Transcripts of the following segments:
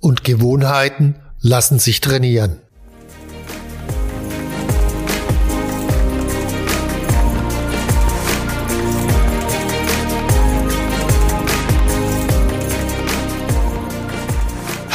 und Gewohnheiten lassen sich trainieren.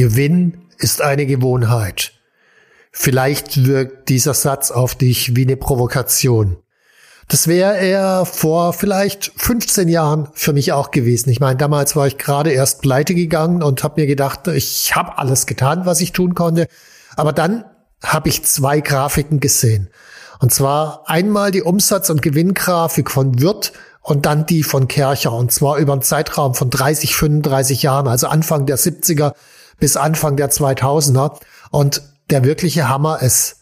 Gewinn ist eine Gewohnheit. Vielleicht wirkt dieser Satz auf dich wie eine Provokation. Das wäre er vor vielleicht 15 Jahren für mich auch gewesen. Ich meine, damals war ich gerade erst pleite gegangen und habe mir gedacht, ich habe alles getan, was ich tun konnte. Aber dann habe ich zwei Grafiken gesehen. Und zwar einmal die Umsatz- und Gewinngrafik von Wirt und dann die von Kercher. Und zwar über einen Zeitraum von 30, 35 Jahren, also Anfang der 70er bis Anfang der 2000er. Und der wirkliche Hammer ist,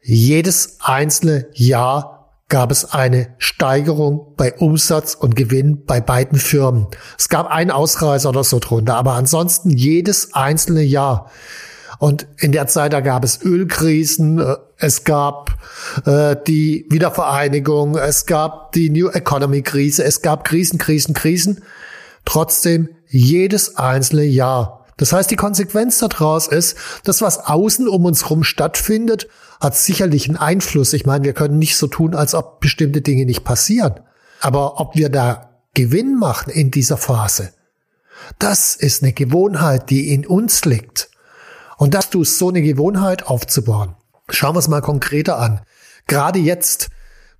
jedes einzelne Jahr gab es eine Steigerung bei Umsatz und Gewinn bei beiden Firmen. Es gab einen Ausreißer oder so drunter, aber ansonsten jedes einzelne Jahr. Und in der Zeit, da gab es Ölkrisen, äh, es gab äh, die Wiedervereinigung, es gab die New Economy Krise, es gab Krisen, Krisen, Krisen. Trotzdem jedes einzelne Jahr das heißt, die Konsequenz daraus ist, das, was außen um uns herum stattfindet, hat sicherlich einen Einfluss. Ich meine, wir können nicht so tun, als ob bestimmte Dinge nicht passieren. Aber ob wir da Gewinn machen in dieser Phase, das ist eine Gewohnheit, die in uns liegt. Und dass du so eine Gewohnheit aufzubauen. Schauen wir es mal konkreter an. Gerade jetzt,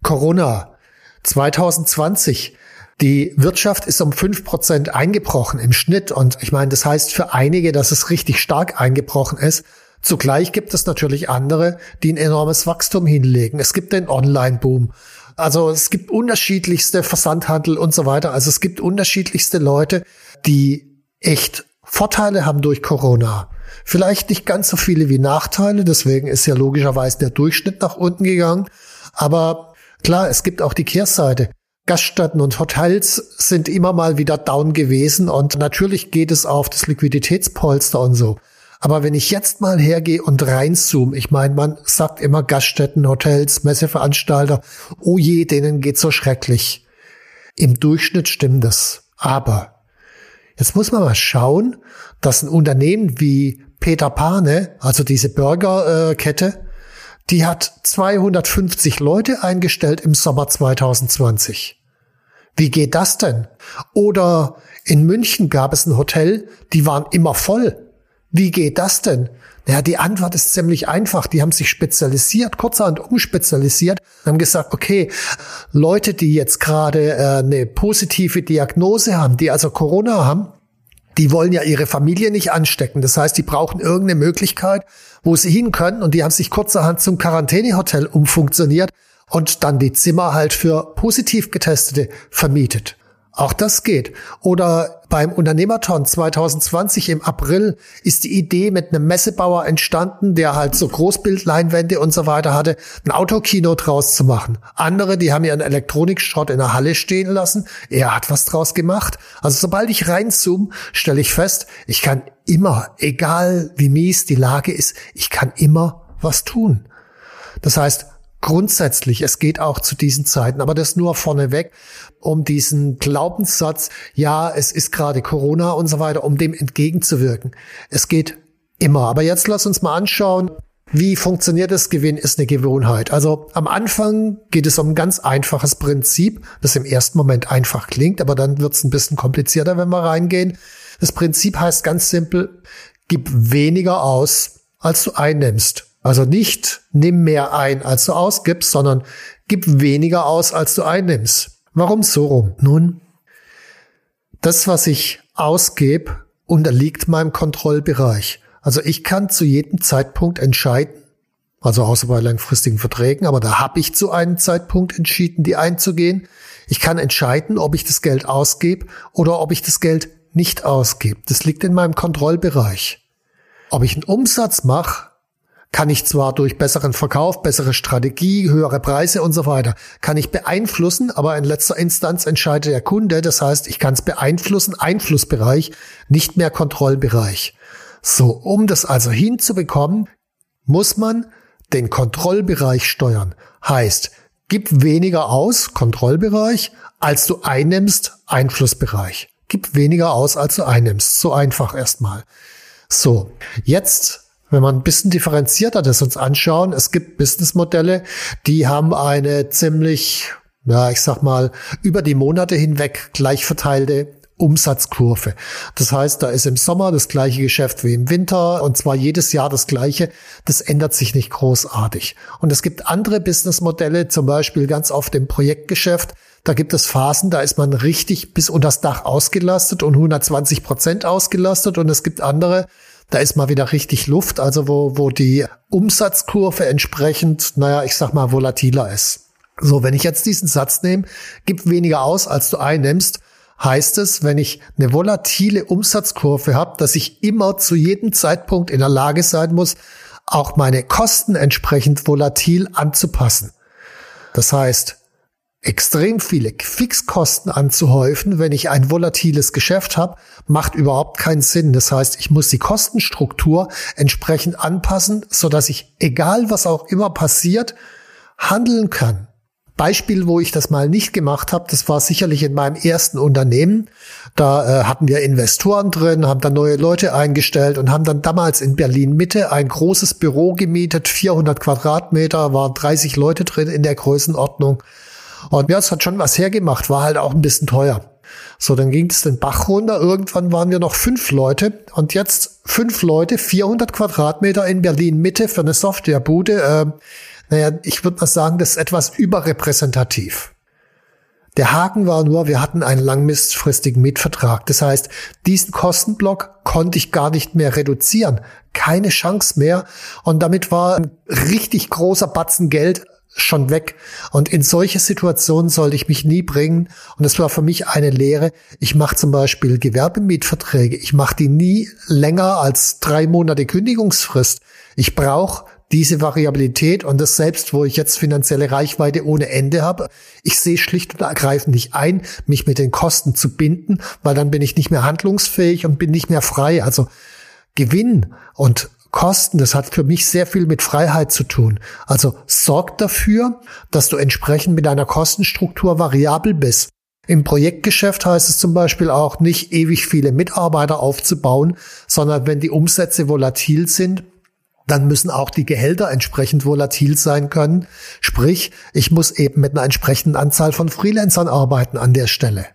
Corona 2020, die Wirtschaft ist um fünf Prozent eingebrochen im Schnitt. Und ich meine, das heißt für einige, dass es richtig stark eingebrochen ist. Zugleich gibt es natürlich andere, die ein enormes Wachstum hinlegen. Es gibt den Online-Boom. Also es gibt unterschiedlichste Versandhandel und so weiter. Also es gibt unterschiedlichste Leute, die echt Vorteile haben durch Corona. Vielleicht nicht ganz so viele wie Nachteile. Deswegen ist ja logischerweise der Durchschnitt nach unten gegangen. Aber klar, es gibt auch die Kehrseite. Gaststätten und Hotels sind immer mal wieder down gewesen und natürlich geht es auf das Liquiditätspolster und so. Aber wenn ich jetzt mal hergehe und reinzoome, ich meine, man sagt immer Gaststätten, Hotels, Messeveranstalter, oh je, denen geht's so schrecklich. Im Durchschnitt stimmt das. Aber jetzt muss man mal schauen, dass ein Unternehmen wie Peter Pane, also diese Burgerkette, die hat 250 Leute eingestellt im Sommer 2020. Wie geht das denn? Oder in München gab es ein Hotel, die waren immer voll. Wie geht das denn? Naja, die Antwort ist ziemlich einfach. Die haben sich spezialisiert, kurzerhand umspezialisiert, haben gesagt, okay, Leute, die jetzt gerade äh, eine positive Diagnose haben, die also Corona haben, die wollen ja ihre Familie nicht anstecken. Das heißt, die brauchen irgendeine Möglichkeit, wo sie hin können. Und die haben sich kurzerhand zum Quarantänehotel umfunktioniert und dann die Zimmer halt für positiv Getestete vermietet. Auch das geht. Oder beim Unternehmerton 2020 im April ist die Idee mit einem Messebauer entstanden, der halt so Großbildleinwände und so weiter hatte, ein Autokino draus zu machen. Andere, die haben ihren Elektronikschrott in der Halle stehen lassen. Er hat was draus gemacht. Also sobald ich reinzoome, stelle ich fest, ich kann immer, egal wie mies die Lage ist, ich kann immer was tun. Das heißt, grundsätzlich, es geht auch zu diesen Zeiten, aber das nur vorneweg, um diesen Glaubenssatz, ja, es ist gerade Corona und so weiter, um dem entgegenzuwirken. Es geht immer. Aber jetzt lass uns mal anschauen, Wie funktioniert das? Gewinn ist eine Gewohnheit. Also am Anfang geht es um ein ganz einfaches Prinzip, das im ersten Moment einfach klingt, aber dann wird es ein bisschen komplizierter, wenn wir reingehen. Das Prinzip heißt ganz simpel, gib weniger aus, als du einnimmst. Also nicht nimm mehr ein, als du ausgibst, sondern gib weniger aus, als du einnimmst. Warum so rum? Nun, das, was ich ausgebe, unterliegt meinem Kontrollbereich. Also ich kann zu jedem Zeitpunkt entscheiden, also außer bei langfristigen Verträgen, aber da habe ich zu einem Zeitpunkt entschieden, die einzugehen. Ich kann entscheiden, ob ich das Geld ausgebe oder ob ich das Geld nicht ausgebe. Das liegt in meinem Kontrollbereich. Ob ich einen Umsatz mache, kann ich zwar durch besseren Verkauf, bessere Strategie, höhere Preise und so weiter, kann ich beeinflussen, aber in letzter Instanz entscheidet der Kunde. Das heißt, ich kann es beeinflussen, Einflussbereich, nicht mehr Kontrollbereich. So, um das also hinzubekommen, muss man den Kontrollbereich steuern. Heißt, gib weniger aus, Kontrollbereich, als du einnimmst, Einflussbereich. Gib weniger aus, als du einnimmst. So einfach erstmal. So, jetzt wenn man ein bisschen differenzierter das uns anschauen, es gibt Businessmodelle, die haben eine ziemlich, ja, ich sag mal, über die Monate hinweg gleich verteilte Umsatzkurve. Das heißt, da ist im Sommer das gleiche Geschäft wie im Winter und zwar jedes Jahr das gleiche. Das ändert sich nicht großartig. Und es gibt andere Businessmodelle, zum Beispiel ganz oft im Projektgeschäft. Da gibt es Phasen, da ist man richtig bis unter das Dach ausgelastet und 120 Prozent ausgelastet. Und es gibt andere, da ist mal wieder richtig Luft, also wo, wo die Umsatzkurve entsprechend, naja, ich sag mal, volatiler ist. So, wenn ich jetzt diesen Satz nehme, gib weniger aus, als du einnimmst, heißt es, wenn ich eine volatile Umsatzkurve habe, dass ich immer zu jedem Zeitpunkt in der Lage sein muss, auch meine Kosten entsprechend volatil anzupassen. Das heißt, extrem viele Fixkosten anzuhäufen, wenn ich ein volatiles Geschäft habe, macht überhaupt keinen Sinn. Das heißt, ich muss die Kostenstruktur entsprechend anpassen, so dass ich, egal was auch immer passiert, handeln kann. Beispiel, wo ich das mal nicht gemacht habe, das war sicherlich in meinem ersten Unternehmen. Da äh, hatten wir Investoren drin, haben dann neue Leute eingestellt und haben dann damals in Berlin Mitte ein großes Büro gemietet, 400 Quadratmeter, waren 30 Leute drin in der Größenordnung. Und ja, es hat schon was hergemacht, war halt auch ein bisschen teuer. So, dann ging es den Bach runter. Irgendwann waren wir noch fünf Leute und jetzt fünf Leute, 400 Quadratmeter in Berlin Mitte für eine Softwarebude. Äh, naja, ich würde mal sagen, das ist etwas überrepräsentativ. Der Haken war nur, wir hatten einen langfristigen Mietvertrag. Das heißt, diesen Kostenblock konnte ich gar nicht mehr reduzieren. Keine Chance mehr. Und damit war ein richtig großer Batzen Geld schon weg. Und in solche Situationen sollte ich mich nie bringen. Und es war für mich eine Lehre. Ich mache zum Beispiel Gewerbemietverträge. Ich mache die nie länger als drei Monate Kündigungsfrist. Ich brauche diese Variabilität und das selbst, wo ich jetzt finanzielle Reichweite ohne Ende habe. Ich sehe schlicht und ergreifend nicht ein, mich mit den Kosten zu binden, weil dann bin ich nicht mehr handlungsfähig und bin nicht mehr frei. Also Gewinn und Kosten, das hat für mich sehr viel mit Freiheit zu tun. Also sorg dafür, dass du entsprechend mit deiner Kostenstruktur variabel bist. Im Projektgeschäft heißt es zum Beispiel auch nicht ewig viele Mitarbeiter aufzubauen, sondern wenn die Umsätze volatil sind, dann müssen auch die Gehälter entsprechend volatil sein können. Sprich, ich muss eben mit einer entsprechenden Anzahl von Freelancern arbeiten an der Stelle.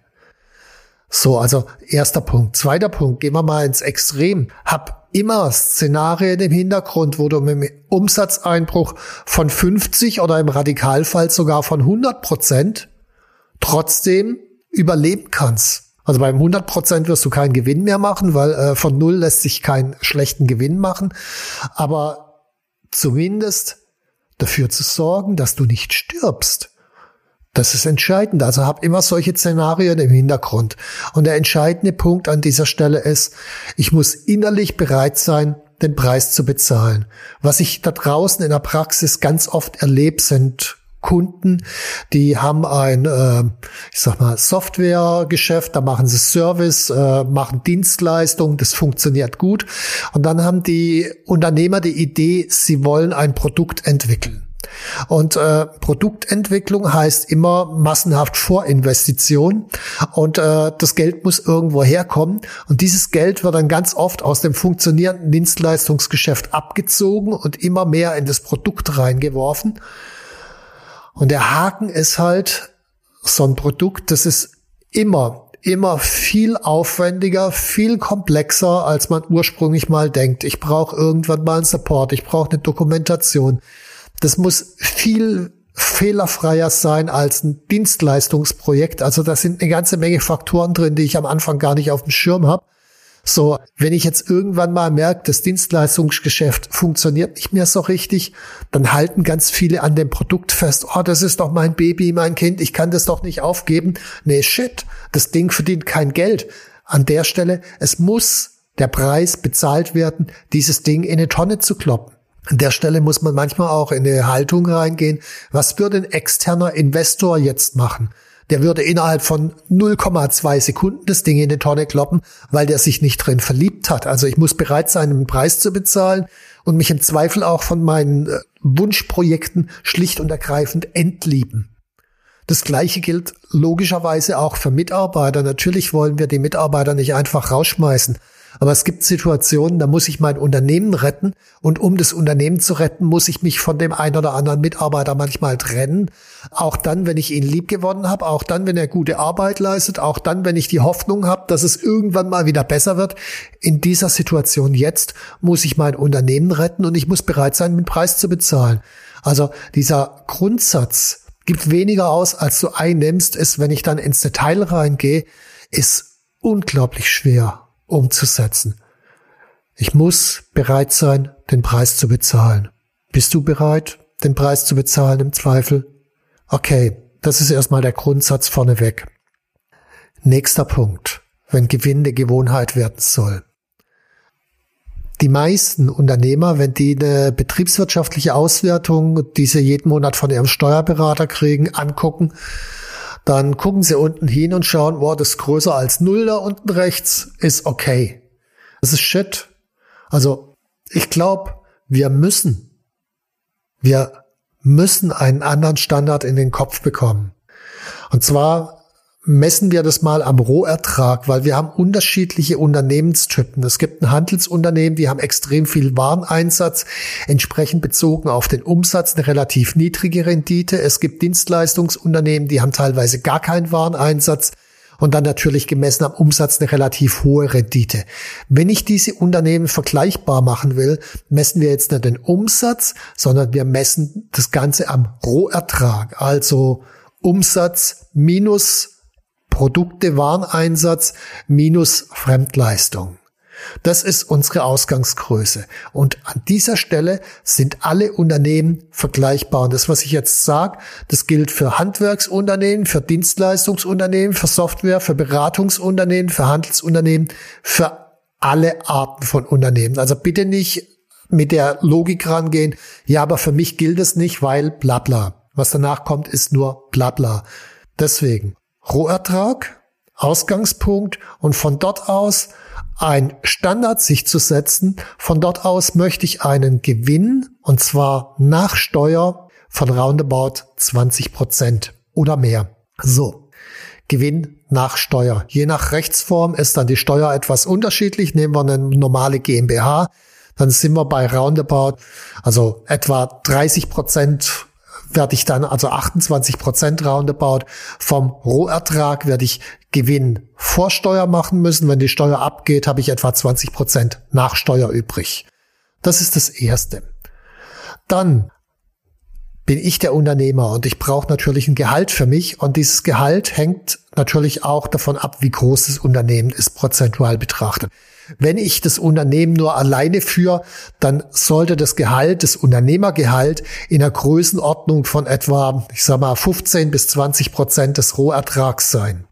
So, also erster Punkt. Zweiter Punkt, gehen wir mal ins Extrem. Hab immer Szenarien im Hintergrund, wo du mit einem Umsatzeinbruch von 50 oder im Radikalfall sogar von 100 Prozent trotzdem überleben kannst. Also beim 100 Prozent wirst du keinen Gewinn mehr machen, weil äh, von null lässt sich keinen schlechten Gewinn machen. Aber zumindest dafür zu sorgen, dass du nicht stirbst. Das ist entscheidend. Also hab immer solche Szenarien im Hintergrund. Und der entscheidende Punkt an dieser Stelle ist, ich muss innerlich bereit sein, den Preis zu bezahlen. Was ich da draußen in der Praxis ganz oft erlebe, sind Kunden, die haben ein, äh, ich sag mal, Softwaregeschäft, da machen sie Service, äh, machen Dienstleistungen, das funktioniert gut. Und dann haben die Unternehmer die Idee, sie wollen ein Produkt entwickeln. Und äh, Produktentwicklung heißt immer massenhaft Vorinvestition und äh, das Geld muss irgendwo herkommen. Und dieses Geld wird dann ganz oft aus dem funktionierenden Dienstleistungsgeschäft abgezogen und immer mehr in das Produkt reingeworfen. Und der Haken ist halt so ein Produkt, das ist immer immer viel aufwendiger, viel komplexer, als man ursprünglich mal denkt. Ich brauche irgendwann mal einen Support, ich brauche eine Dokumentation. Das muss viel fehlerfreier sein als ein Dienstleistungsprojekt. Also da sind eine ganze Menge Faktoren drin, die ich am Anfang gar nicht auf dem Schirm habe. So, wenn ich jetzt irgendwann mal merke, das Dienstleistungsgeschäft funktioniert nicht mehr so richtig, dann halten ganz viele an dem Produkt fest, oh, das ist doch mein Baby, mein Kind, ich kann das doch nicht aufgeben. Nee, shit, das Ding verdient kein Geld. An der Stelle, es muss der Preis bezahlt werden, dieses Ding in eine Tonne zu kloppen. An der Stelle muss man manchmal auch in eine Haltung reingehen. Was würde ein externer Investor jetzt machen? der würde innerhalb von 0,2 Sekunden das Ding in die Tonne kloppen, weil der sich nicht drin verliebt hat. Also ich muss bereit sein, einen Preis zu bezahlen und mich im Zweifel auch von meinen äh, Wunschprojekten schlicht und ergreifend entlieben. Das Gleiche gilt logischerweise auch für Mitarbeiter. Natürlich wollen wir die Mitarbeiter nicht einfach rausschmeißen. Aber es gibt Situationen, da muss ich mein Unternehmen retten und um das Unternehmen zu retten, muss ich mich von dem einen oder anderen Mitarbeiter manchmal trennen. Auch dann, wenn ich ihn lieb gewonnen habe, auch dann, wenn er gute Arbeit leistet, auch dann, wenn ich die Hoffnung habe, dass es irgendwann mal wieder besser wird. In dieser Situation jetzt muss ich mein Unternehmen retten und ich muss bereit sein, den Preis zu bezahlen. Also dieser Grundsatz gibt weniger aus, als du einnimmst, ist, wenn ich dann ins Detail reingehe, ist unglaublich schwer umzusetzen. Ich muss bereit sein, den Preis zu bezahlen. Bist du bereit, den Preis zu bezahlen im Zweifel? Okay, das ist erstmal der Grundsatz vorneweg. Nächster Punkt, wenn Gewinn eine Gewohnheit werden soll. Die meisten Unternehmer, wenn die eine betriebswirtschaftliche Auswertung, die sie jeden Monat von ihrem Steuerberater kriegen, angucken, dann gucken Sie unten hin und schauen, wow, das ist größer als null da unten rechts, ist okay. Das ist shit. Also, ich glaube, wir müssen, wir müssen einen anderen Standard in den Kopf bekommen. Und zwar messen wir das mal am Rohertrag, weil wir haben unterschiedliche Unternehmenstypen. Es gibt ein Handelsunternehmen, die haben extrem viel Wareneinsatz, entsprechend bezogen auf den Umsatz eine relativ niedrige Rendite. Es gibt Dienstleistungsunternehmen, die haben teilweise gar keinen Wareneinsatz und dann natürlich gemessen am Umsatz eine relativ hohe Rendite. Wenn ich diese Unternehmen vergleichbar machen will, messen wir jetzt nicht den Umsatz, sondern wir messen das Ganze am Rohertrag, also Umsatz minus Produkte, Wareneinsatz minus Fremdleistung. Das ist unsere Ausgangsgröße. Und an dieser Stelle sind alle Unternehmen vergleichbar. Und das, was ich jetzt sage, das gilt für Handwerksunternehmen, für Dienstleistungsunternehmen, für Software, für Beratungsunternehmen, für Handelsunternehmen, für alle Arten von Unternehmen. Also bitte nicht mit der Logik rangehen, ja, aber für mich gilt es nicht, weil bla bla. Was danach kommt, ist nur bla bla. Deswegen Rohertrag, Ausgangspunkt und von dort aus ein Standard sich zu setzen. Von dort aus möchte ich einen Gewinn und zwar nach Steuer von roundabout 20 Prozent oder mehr. So. Gewinn nach Steuer. Je nach Rechtsform ist dann die Steuer etwas unterschiedlich. Nehmen wir eine normale GmbH, dann sind wir bei roundabout, also etwa 30 Prozent werde ich dann also 28 Prozent roundabout vom Rohertrag werde ich Gewinn vor Steuer machen müssen. Wenn die Steuer abgeht, habe ich etwa 20 Prozent nach Steuer übrig. Das ist das Erste. Dann bin ich der Unternehmer und ich brauche natürlich ein Gehalt für mich und dieses Gehalt hängt natürlich auch davon ab, wie groß das Unternehmen ist, prozentual betrachtet. Wenn ich das Unternehmen nur alleine führe, dann sollte das Gehalt, das Unternehmergehalt in der Größenordnung von etwa, ich sag mal, 15 bis 20 Prozent des Rohertrags sein.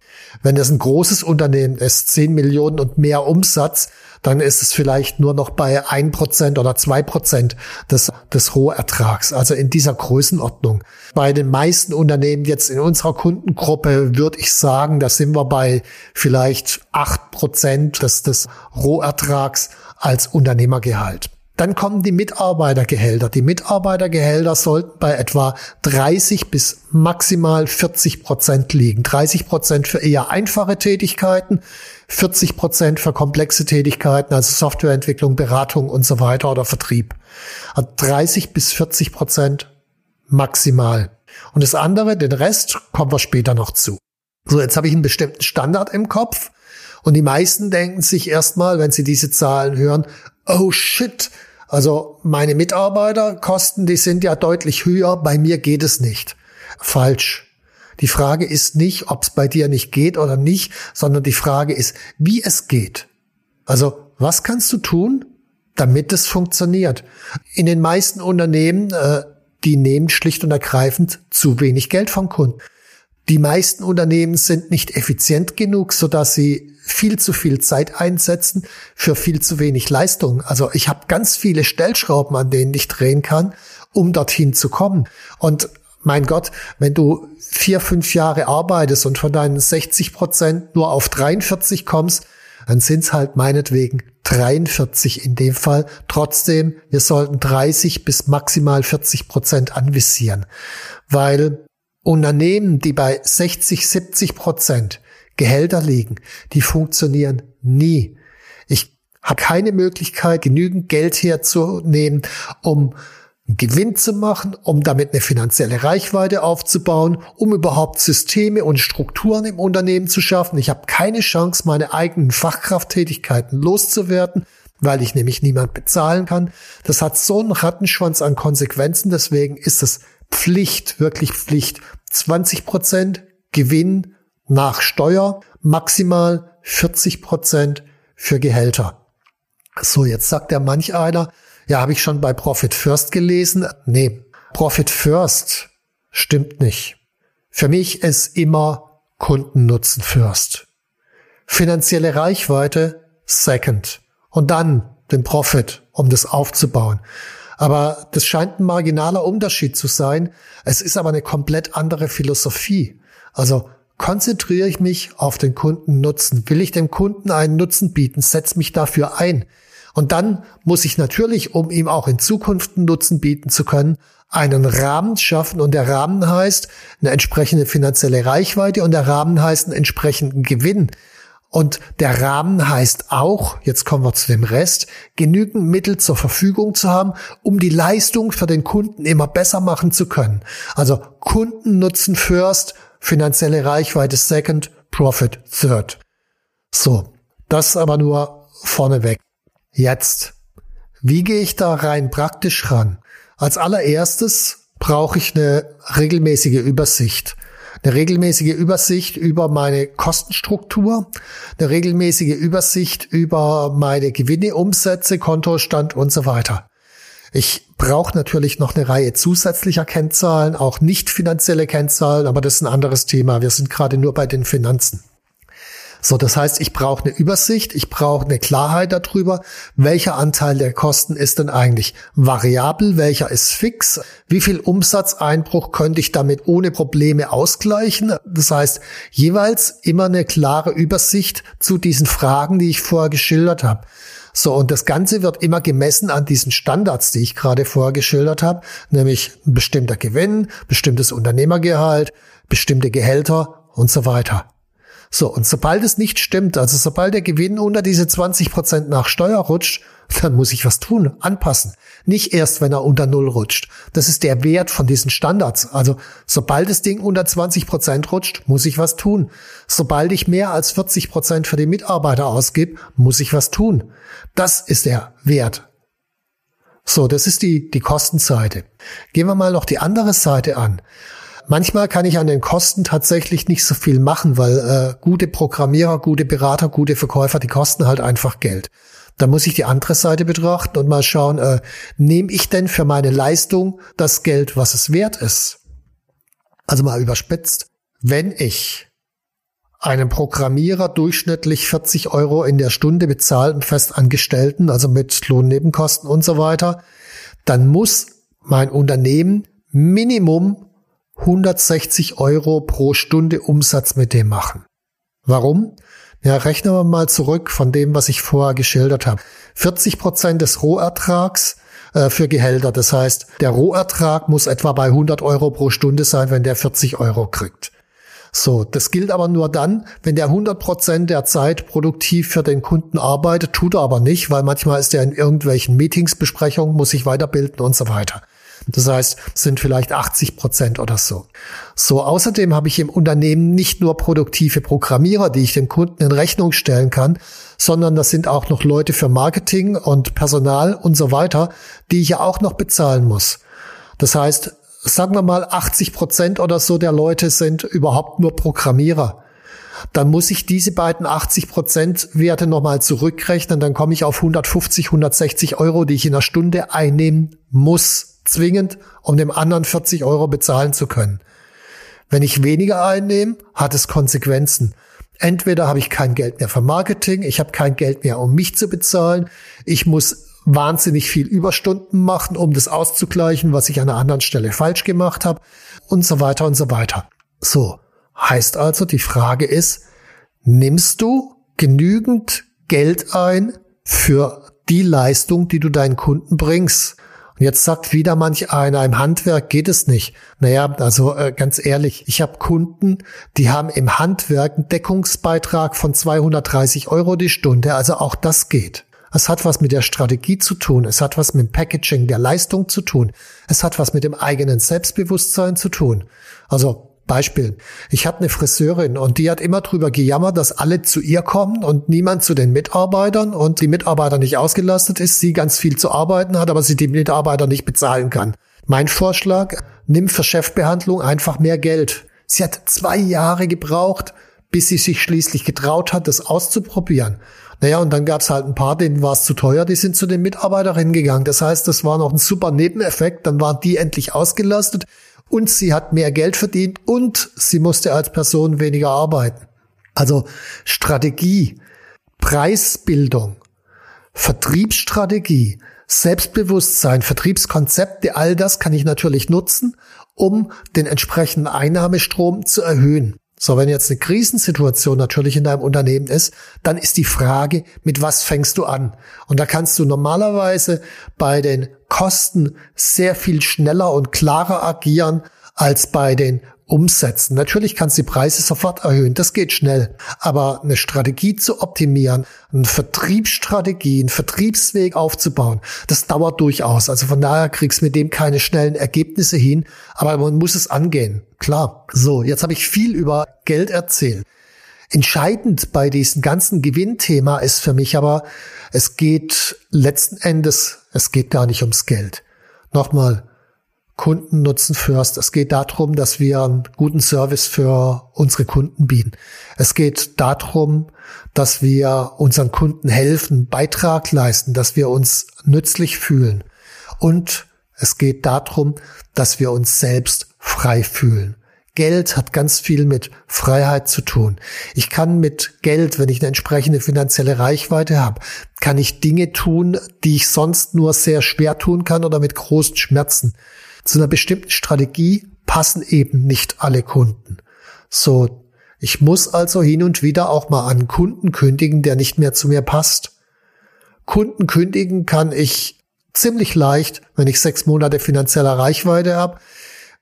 Wenn es ein großes Unternehmen ist, 10 Millionen und mehr Umsatz, dann ist es vielleicht nur noch bei ein Prozent oder zwei Prozent des, des Rohertrags, also in dieser Größenordnung. Bei den meisten Unternehmen jetzt in unserer Kundengruppe würde ich sagen, da sind wir bei vielleicht acht Prozent des, des Rohertrags als Unternehmergehalt. Dann kommen die Mitarbeitergehälter. Die Mitarbeitergehälter sollten bei etwa 30 bis maximal 40 Prozent liegen. 30 Prozent für eher einfache Tätigkeiten, 40 Prozent für komplexe Tätigkeiten, also Softwareentwicklung, Beratung und so weiter oder Vertrieb. 30 also bis 40 Prozent maximal. Und das andere, den Rest, kommen wir später noch zu. So, jetzt habe ich einen bestimmten Standard im Kopf. Und die meisten denken sich erstmal, wenn sie diese Zahlen hören, oh shit, also meine Mitarbeiterkosten, die sind ja deutlich höher, bei mir geht es nicht. Falsch. Die Frage ist nicht, ob es bei dir nicht geht oder nicht, sondern die Frage ist, wie es geht. Also was kannst du tun, damit es funktioniert? In den meisten Unternehmen, äh, die nehmen schlicht und ergreifend zu wenig Geld vom Kunden. Die meisten Unternehmen sind nicht effizient genug, sodass sie viel zu viel Zeit einsetzen für viel zu wenig Leistung. Also ich habe ganz viele Stellschrauben, an denen ich drehen kann, um dorthin zu kommen. Und mein Gott, wenn du vier, fünf Jahre arbeitest und von deinen 60 Prozent nur auf 43 kommst, dann sind es halt meinetwegen 43 in dem Fall. Trotzdem, wir sollten 30 bis maximal 40 Prozent anvisieren, weil Unternehmen, die bei 60, 70 Prozent Gehälter liegen, die funktionieren nie. Ich habe keine Möglichkeit, genügend Geld herzunehmen, um Gewinn zu machen, um damit eine finanzielle Reichweite aufzubauen, um überhaupt Systeme und Strukturen im Unternehmen zu schaffen. Ich habe keine Chance, meine eigenen Fachkrafttätigkeiten loszuwerden, weil ich nämlich niemand bezahlen kann. Das hat so einen Rattenschwanz an Konsequenzen. Deswegen ist es Pflicht, wirklich Pflicht. 20 Prozent Gewinn nach Steuer, maximal 40 Prozent für Gehälter. So, jetzt sagt der manch einer, ja, habe ich schon bei Profit First gelesen. Nee, Profit First stimmt nicht. Für mich ist immer Kundennutzen First. Finanzielle Reichweite Second. Und dann den Profit, um das aufzubauen. Aber das scheint ein marginaler Unterschied zu sein. Es ist aber eine komplett andere Philosophie. Also konzentriere ich mich auf den Kundennutzen. Will ich dem Kunden einen Nutzen bieten? Setz mich dafür ein. Und dann muss ich natürlich, um ihm auch in Zukunft einen Nutzen bieten zu können, einen Rahmen schaffen. Und der Rahmen heißt eine entsprechende finanzielle Reichweite und der Rahmen heißt einen entsprechenden Gewinn. Und der Rahmen heißt auch, jetzt kommen wir zu dem Rest, genügend Mittel zur Verfügung zu haben, um die Leistung für den Kunden immer besser machen zu können. Also Kundennutzen first, finanzielle Reichweite second, profit third. So, das aber nur vorneweg. Jetzt, wie gehe ich da rein praktisch ran? Als allererstes brauche ich eine regelmäßige Übersicht. Eine regelmäßige Übersicht über meine Kostenstruktur, eine regelmäßige Übersicht über meine Gewinne, Umsätze, Kontostand und so weiter. Ich brauche natürlich noch eine Reihe zusätzlicher Kennzahlen, auch nicht finanzielle Kennzahlen, aber das ist ein anderes Thema. Wir sind gerade nur bei den Finanzen. So, das heißt, ich brauche eine Übersicht, ich brauche eine Klarheit darüber, welcher Anteil der Kosten ist denn eigentlich variabel, welcher ist fix, wie viel Umsatzeinbruch könnte ich damit ohne Probleme ausgleichen. Das heißt, jeweils immer eine klare Übersicht zu diesen Fragen, die ich vorher geschildert habe. So, und das Ganze wird immer gemessen an diesen Standards, die ich gerade vorher geschildert habe, nämlich ein bestimmter Gewinn, bestimmtes Unternehmergehalt, bestimmte Gehälter und so weiter. So, und sobald es nicht stimmt, also sobald der Gewinn unter diese 20 Prozent nach Steuer rutscht, dann muss ich was tun, anpassen. Nicht erst, wenn er unter Null rutscht. Das ist der Wert von diesen Standards. Also, sobald das Ding unter 20 Prozent rutscht, muss ich was tun. Sobald ich mehr als 40 Prozent für die Mitarbeiter ausgebe, muss ich was tun. Das ist der Wert. So, das ist die, die Kostenseite. Gehen wir mal noch die andere Seite an. Manchmal kann ich an den Kosten tatsächlich nicht so viel machen, weil äh, gute Programmierer, gute Berater, gute Verkäufer, die kosten halt einfach Geld. Da muss ich die andere Seite betrachten und mal schauen, äh, nehme ich denn für meine Leistung das Geld, was es wert ist? Also mal überspitzt, wenn ich einem Programmierer durchschnittlich 40 Euro in der Stunde bezahlten Festangestellten, also mit Lohnnebenkosten und so weiter, dann muss mein Unternehmen Minimum 160 Euro pro Stunde Umsatz mit dem machen. Warum? Ja, rechnen wir mal zurück von dem, was ich vorher geschildert habe. 40 Prozent des Rohertrags äh, für Gehälter. Das heißt, der Rohertrag muss etwa bei 100 Euro pro Stunde sein, wenn der 40 Euro kriegt. So, das gilt aber nur dann, wenn der 100 Prozent der Zeit produktiv für den Kunden arbeitet, tut er aber nicht, weil manchmal ist er in irgendwelchen Meetings, Besprechungen, muss sich weiterbilden und so weiter. Das heißt, sind vielleicht 80 Prozent oder so. So, außerdem habe ich im Unternehmen nicht nur produktive Programmierer, die ich dem Kunden in Rechnung stellen kann, sondern das sind auch noch Leute für Marketing und Personal und so weiter, die ich ja auch noch bezahlen muss. Das heißt, sagen wir mal 80 Prozent oder so der Leute sind überhaupt nur Programmierer. Dann muss ich diese beiden 80 Prozent Werte nochmal zurückrechnen. Dann komme ich auf 150, 160 Euro, die ich in einer Stunde einnehmen muss zwingend, um dem anderen 40 Euro bezahlen zu können. Wenn ich weniger einnehme, hat es Konsequenzen. Entweder habe ich kein Geld mehr für Marketing, ich habe kein Geld mehr, um mich zu bezahlen, ich muss wahnsinnig viel Überstunden machen, um das auszugleichen, was ich an einer anderen Stelle falsch gemacht habe und so weiter und so weiter. So, heißt also, die Frage ist, nimmst du genügend Geld ein für die Leistung, die du deinen Kunden bringst? Und jetzt sagt wieder manch einer, im Handwerk geht es nicht. Naja, also äh, ganz ehrlich, ich habe Kunden, die haben im Handwerk einen Deckungsbeitrag von 230 Euro die Stunde. Also auch das geht. Es hat was mit der Strategie zu tun. Es hat was mit dem Packaging der Leistung zu tun. Es hat was mit dem eigenen Selbstbewusstsein zu tun. Also Beispiel. Ich hatte eine Friseurin und die hat immer drüber gejammert, dass alle zu ihr kommen und niemand zu den Mitarbeitern und die Mitarbeiter nicht ausgelastet ist, sie ganz viel zu arbeiten hat, aber sie die Mitarbeiter nicht bezahlen kann. Mein Vorschlag, nimm für Chefbehandlung einfach mehr Geld. Sie hat zwei Jahre gebraucht, bis sie sich schließlich getraut hat, das auszuprobieren. Naja, und dann gab's halt ein paar, denen war es zu teuer, die sind zu den Mitarbeiterinnen gegangen. Das heißt, das war noch ein super Nebeneffekt, dann waren die endlich ausgelastet und sie hat mehr Geld verdient und sie musste als Person weniger arbeiten. Also Strategie, Preisbildung, Vertriebsstrategie, Selbstbewusstsein, Vertriebskonzepte, all das kann ich natürlich nutzen, um den entsprechenden Einnahmestrom zu erhöhen. So, wenn jetzt eine Krisensituation natürlich in deinem Unternehmen ist, dann ist die Frage, mit was fängst du an? Und da kannst du normalerweise bei den Kosten sehr viel schneller und klarer agieren als bei den Umsätzen. Natürlich kannst du die Preise sofort erhöhen, das geht schnell. Aber eine Strategie zu optimieren, eine Vertriebsstrategie, einen Vertriebsweg aufzubauen, das dauert durchaus. Also von daher kriegst du mit dem keine schnellen Ergebnisse hin, aber man muss es angehen. Klar. So, jetzt habe ich viel über Geld erzählt. Entscheidend bei diesem ganzen Gewinnthema ist für mich aber, es geht letzten Endes, es geht gar nicht ums Geld. Nochmal, Kundennutzen first. Es geht darum, dass wir einen guten Service für unsere Kunden bieten. Es geht darum, dass wir unseren Kunden helfen, Beitrag leisten, dass wir uns nützlich fühlen. Und es geht darum, dass wir uns selbst frei fühlen. Geld hat ganz viel mit Freiheit zu tun. Ich kann mit Geld, wenn ich eine entsprechende finanzielle Reichweite habe, kann ich Dinge tun, die ich sonst nur sehr schwer tun kann oder mit großen Schmerzen. Zu einer bestimmten Strategie passen eben nicht alle Kunden. So, ich muss also hin und wieder auch mal an Kunden kündigen, der nicht mehr zu mir passt. Kunden kündigen kann ich ziemlich leicht, wenn ich sechs Monate finanzieller Reichweite habe.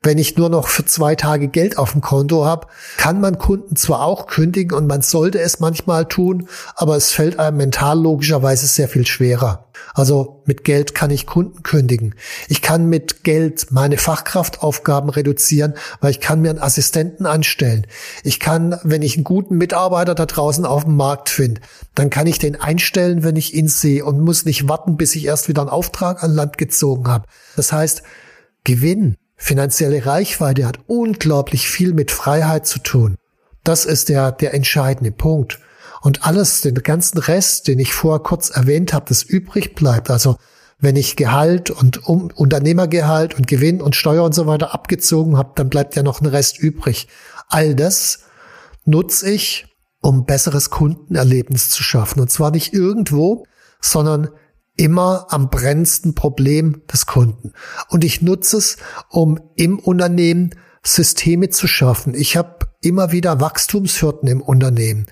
Wenn ich nur noch für zwei Tage Geld auf dem Konto habe, kann man Kunden zwar auch kündigen und man sollte es manchmal tun, aber es fällt einem mental logischerweise sehr viel schwerer. Also mit Geld kann ich Kunden kündigen. Ich kann mit Geld meine Fachkraftaufgaben reduzieren, weil ich kann mir einen Assistenten anstellen. Ich kann, wenn ich einen guten Mitarbeiter da draußen auf dem Markt finde, dann kann ich den einstellen, wenn ich ihn sehe und muss nicht warten, bis ich erst wieder einen Auftrag an Land gezogen habe. Das heißt, Gewinn Finanzielle Reichweite hat unglaublich viel mit Freiheit zu tun. Das ist der, der entscheidende Punkt. Und alles, den ganzen Rest, den ich vorher kurz erwähnt habe, das übrig bleibt. Also wenn ich Gehalt und um, Unternehmergehalt und Gewinn und Steuer und so weiter abgezogen habe, dann bleibt ja noch ein Rest übrig. All das nutze ich, um besseres Kundenerlebnis zu schaffen. Und zwar nicht irgendwo, sondern immer am brennendsten Problem des Kunden. Und ich nutze es, um im Unternehmen Systeme zu schaffen. Ich habe immer wieder Wachstumshürden im Unternehmen.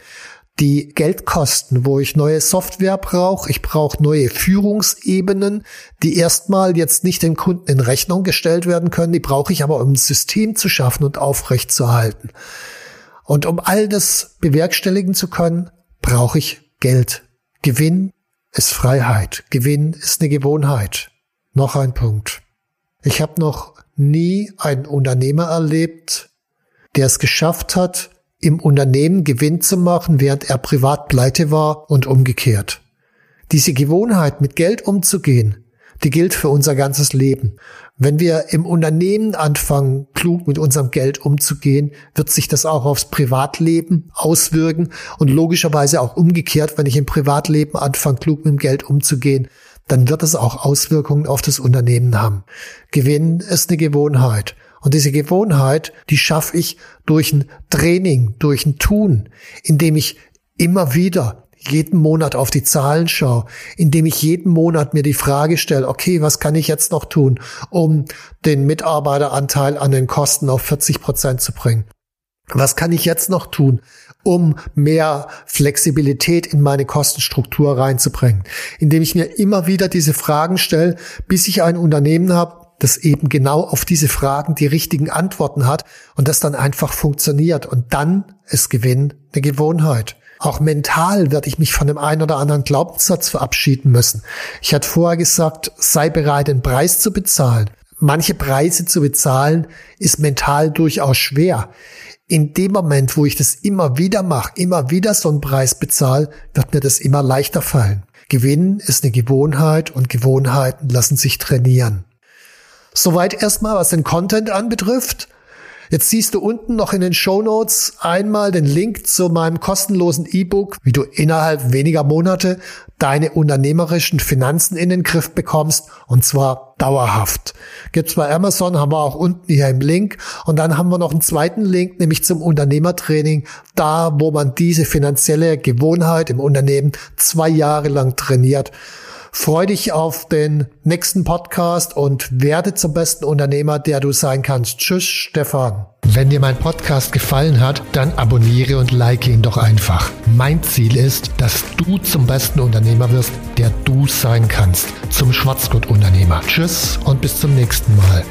die Geldkosten, wo ich neue Software brauche, ich brauche neue Führungsebenen, die erstmal jetzt nicht dem Kunden in Rechnung gestellt werden können, die brauche ich aber, um ein System zu schaffen und aufrechtzuerhalten. Und um all das bewerkstelligen zu können, brauche ich Geld. Gewinn ist Freiheit. Gewinn ist eine Gewohnheit. Noch ein Punkt. Ich habe noch nie einen Unternehmer erlebt, der es geschafft hat, im Unternehmen Gewinn zu machen, während er privat pleite war und umgekehrt. Diese Gewohnheit, mit Geld umzugehen, die gilt für unser ganzes Leben. Wenn wir im Unternehmen anfangen, klug mit unserem Geld umzugehen, wird sich das auch aufs Privatleben auswirken und logischerweise auch umgekehrt, wenn ich im Privatleben anfange, klug mit dem Geld umzugehen, dann wird es auch Auswirkungen auf das Unternehmen haben. Gewinn ist eine Gewohnheit. Und diese Gewohnheit, die schaffe ich durch ein Training, durch ein Tun, indem ich immer wieder jeden Monat auf die Zahlen schaue, indem ich jeden Monat mir die Frage stelle, okay, was kann ich jetzt noch tun, um den Mitarbeiteranteil an den Kosten auf 40 Prozent zu bringen? Was kann ich jetzt noch tun, um mehr Flexibilität in meine Kostenstruktur reinzubringen? Indem ich mir immer wieder diese Fragen stelle, bis ich ein Unternehmen habe, das eben genau auf diese Fragen die richtigen Antworten hat und das dann einfach funktioniert. Und dann ist Gewinn eine Gewohnheit. Auch mental werde ich mich von dem einen oder anderen Glaubenssatz verabschieden müssen. Ich hatte vorher gesagt, sei bereit, den Preis zu bezahlen. Manche Preise zu bezahlen ist mental durchaus schwer. In dem Moment, wo ich das immer wieder mache, immer wieder so einen Preis bezahle, wird mir das immer leichter fallen. Gewinnen ist eine Gewohnheit und Gewohnheiten lassen sich trainieren. Soweit erstmal, was den Content anbetrifft. Jetzt siehst du unten noch in den Show Notes einmal den Link zu meinem kostenlosen E-Book, wie du innerhalb weniger Monate deine unternehmerischen Finanzen in den Griff bekommst und zwar dauerhaft. Gibt's bei Amazon, haben wir auch unten hier im Link. Und dann haben wir noch einen zweiten Link, nämlich zum Unternehmertraining, da wo man diese finanzielle Gewohnheit im Unternehmen zwei Jahre lang trainiert Freu dich auf den nächsten Podcast und werde zum besten Unternehmer, der du sein kannst. Tschüss, Stefan. Wenn dir mein Podcast gefallen hat, dann abonniere und like ihn doch einfach. Mein Ziel ist, dass du zum besten Unternehmer wirst, der du sein kannst. Zum Schwarzgurt-Unternehmer. Tschüss und bis zum nächsten Mal.